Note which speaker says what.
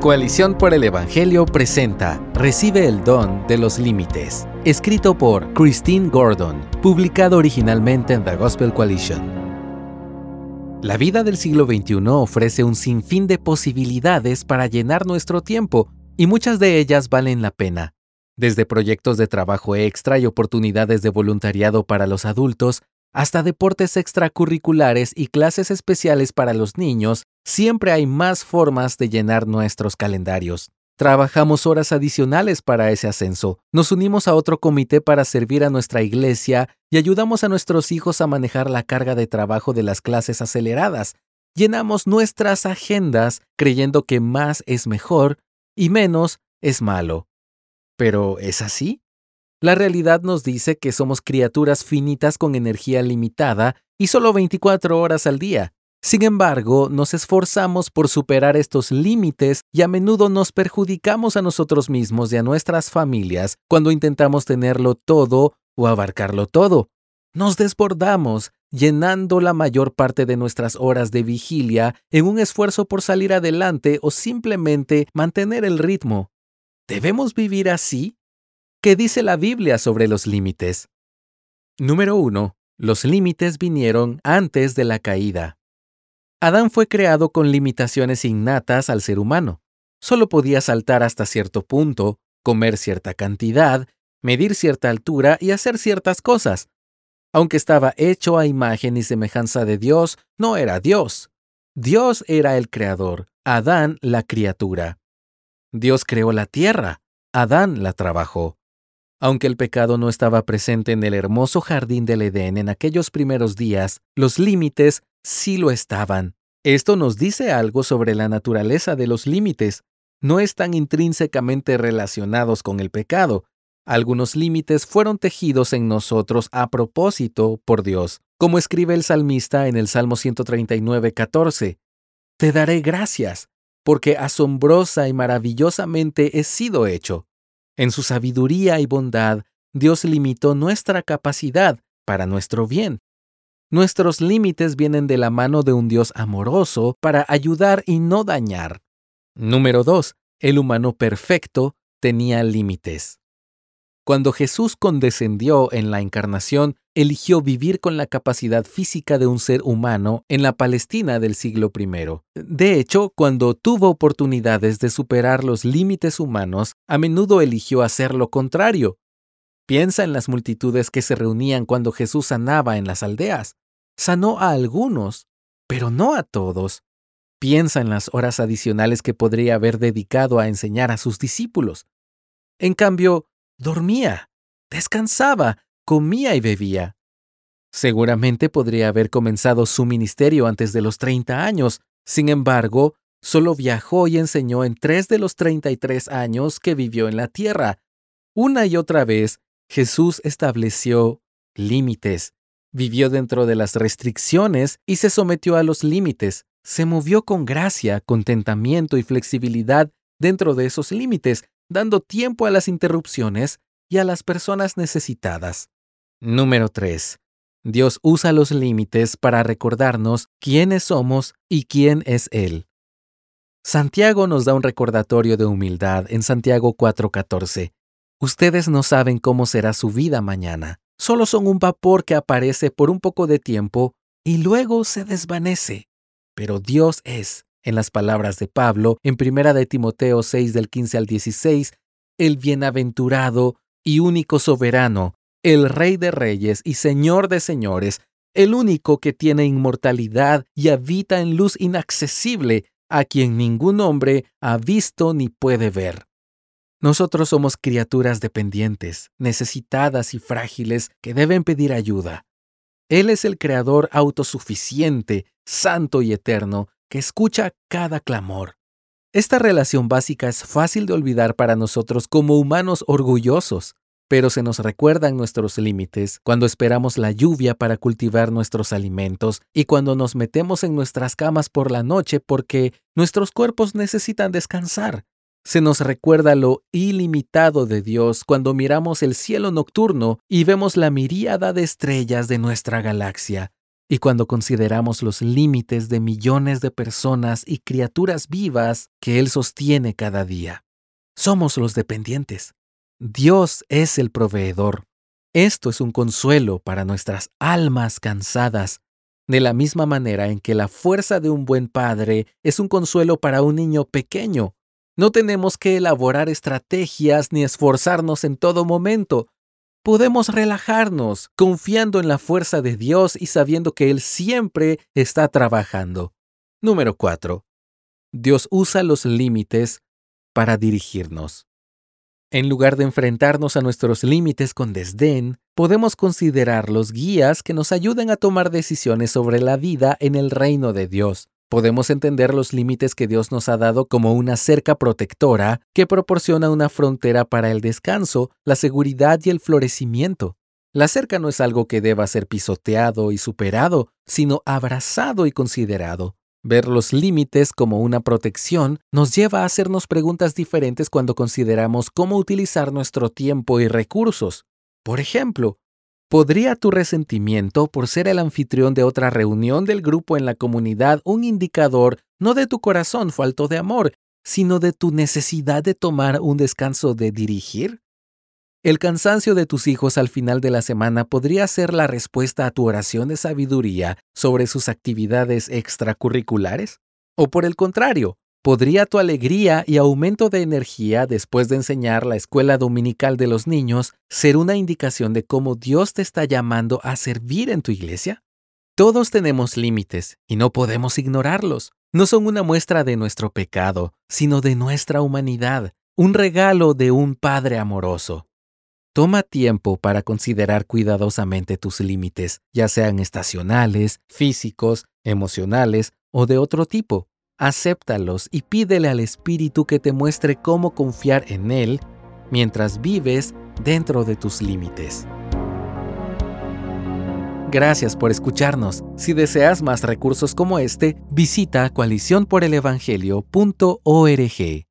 Speaker 1: Coalición por el Evangelio presenta Recibe el don de los límites, escrito por Christine Gordon, publicado originalmente en The Gospel Coalition. La vida del siglo XXI ofrece un sinfín de posibilidades para llenar nuestro tiempo, y muchas de ellas valen la pena. Desde proyectos de trabajo extra y oportunidades de voluntariado para los adultos, hasta deportes extracurriculares y clases especiales para los niños, siempre hay más formas de llenar nuestros calendarios. Trabajamos horas adicionales para ese ascenso, nos unimos a otro comité para servir a nuestra iglesia y ayudamos a nuestros hijos a manejar la carga de trabajo de las clases aceleradas. Llenamos nuestras agendas creyendo que más es mejor y menos es malo. ¿Pero es así? La realidad nos dice que somos criaturas finitas con energía limitada y solo 24 horas al día. Sin embargo, nos esforzamos por superar estos límites y a menudo nos perjudicamos a nosotros mismos y a nuestras familias cuando intentamos tenerlo todo o abarcarlo todo. Nos desbordamos, llenando la mayor parte de nuestras horas de vigilia en un esfuerzo por salir adelante o simplemente mantener el ritmo. ¿Debemos vivir así? ¿Qué dice la Biblia sobre los límites? Número 1. Los límites vinieron antes de la caída. Adán fue creado con limitaciones innatas al ser humano. Solo podía saltar hasta cierto punto, comer cierta cantidad, medir cierta altura y hacer ciertas cosas. Aunque estaba hecho a imagen y semejanza de Dios, no era Dios. Dios era el creador, Adán la criatura. Dios creó la tierra, Adán la trabajó. Aunque el pecado no estaba presente en el hermoso jardín del Edén en aquellos primeros días, los límites sí lo estaban. Esto nos dice algo sobre la naturaleza de los límites. No están intrínsecamente relacionados con el pecado. Algunos límites fueron tejidos en nosotros a propósito por Dios, como escribe el salmista en el Salmo 139, 14. Te daré gracias, porque asombrosa y maravillosamente he sido hecho. En su sabiduría y bondad, Dios limitó nuestra capacidad para nuestro bien. Nuestros límites vienen de la mano de un Dios amoroso para ayudar y no dañar. Número 2. El humano perfecto tenía límites. Cuando Jesús condescendió en la encarnación, eligió vivir con la capacidad física de un ser humano en la Palestina del siglo I. De hecho, cuando tuvo oportunidades de superar los límites humanos, a menudo eligió hacer lo contrario. Piensa en las multitudes que se reunían cuando Jesús sanaba en las aldeas. Sanó a algunos, pero no a todos. Piensa en las horas adicionales que podría haber dedicado a enseñar a sus discípulos. En cambio, Dormía, descansaba, comía y bebía. Seguramente podría haber comenzado su ministerio antes de los 30 años. Sin embargo, solo viajó y enseñó en tres de los 33 años que vivió en la tierra. Una y otra vez, Jesús estableció límites. Vivió dentro de las restricciones y se sometió a los límites. Se movió con gracia, contentamiento y flexibilidad dentro de esos límites, dando tiempo a las interrupciones y a las personas necesitadas. Número 3. Dios usa los límites para recordarnos quiénes somos y quién es Él. Santiago nos da un recordatorio de humildad en Santiago 4:14. Ustedes no saben cómo será su vida mañana. Solo son un vapor que aparece por un poco de tiempo y luego se desvanece. Pero Dios es en las palabras de Pablo en Primera de Timoteo 6 del 15 al 16, el bienaventurado y único soberano, el Rey de Reyes y Señor de Señores, el único que tiene inmortalidad y habita en luz inaccesible, a quien ningún hombre ha visto ni puede ver. Nosotros somos criaturas dependientes, necesitadas y frágiles que deben pedir ayuda. Él es el Creador autosuficiente, santo y eterno, que escucha cada clamor. Esta relación básica es fácil de olvidar para nosotros como humanos orgullosos, pero se nos recuerdan nuestros límites cuando esperamos la lluvia para cultivar nuestros alimentos y cuando nos metemos en nuestras camas por la noche porque nuestros cuerpos necesitan descansar. Se nos recuerda lo ilimitado de Dios cuando miramos el cielo nocturno y vemos la miríada de estrellas de nuestra galaxia. Y cuando consideramos los límites de millones de personas y criaturas vivas que Él sostiene cada día, somos los dependientes. Dios es el proveedor. Esto es un consuelo para nuestras almas cansadas, de la misma manera en que la fuerza de un buen padre es un consuelo para un niño pequeño. No tenemos que elaborar estrategias ni esforzarnos en todo momento podemos relajarnos confiando en la fuerza de Dios y sabiendo que Él siempre está trabajando. Número 4. Dios usa los límites para dirigirnos. En lugar de enfrentarnos a nuestros límites con desdén, podemos considerar los guías que nos ayuden a tomar decisiones sobre la vida en el reino de Dios. Podemos entender los límites que Dios nos ha dado como una cerca protectora que proporciona una frontera para el descanso, la seguridad y el florecimiento. La cerca no es algo que deba ser pisoteado y superado, sino abrazado y considerado. Ver los límites como una protección nos lleva a hacernos preguntas diferentes cuando consideramos cómo utilizar nuestro tiempo y recursos. Por ejemplo, ¿Podría tu resentimiento por ser el anfitrión de otra reunión del grupo en la comunidad un indicador no de tu corazón falto de amor, sino de tu necesidad de tomar un descanso de dirigir? ¿El cansancio de tus hijos al final de la semana podría ser la respuesta a tu oración de sabiduría sobre sus actividades extracurriculares? ¿O por el contrario, ¿Podría tu alegría y aumento de energía después de enseñar la escuela dominical de los niños ser una indicación de cómo Dios te está llamando a servir en tu iglesia? Todos tenemos límites y no podemos ignorarlos. No son una muestra de nuestro pecado, sino de nuestra humanidad, un regalo de un Padre amoroso. Toma tiempo para considerar cuidadosamente tus límites, ya sean estacionales, físicos, emocionales o de otro tipo acéptalos y pídele al Espíritu que te muestre cómo confiar en Él mientras vives dentro de tus límites. Gracias por escucharnos. Si deseas más recursos como este, visita coaliciónporelevangelio.org.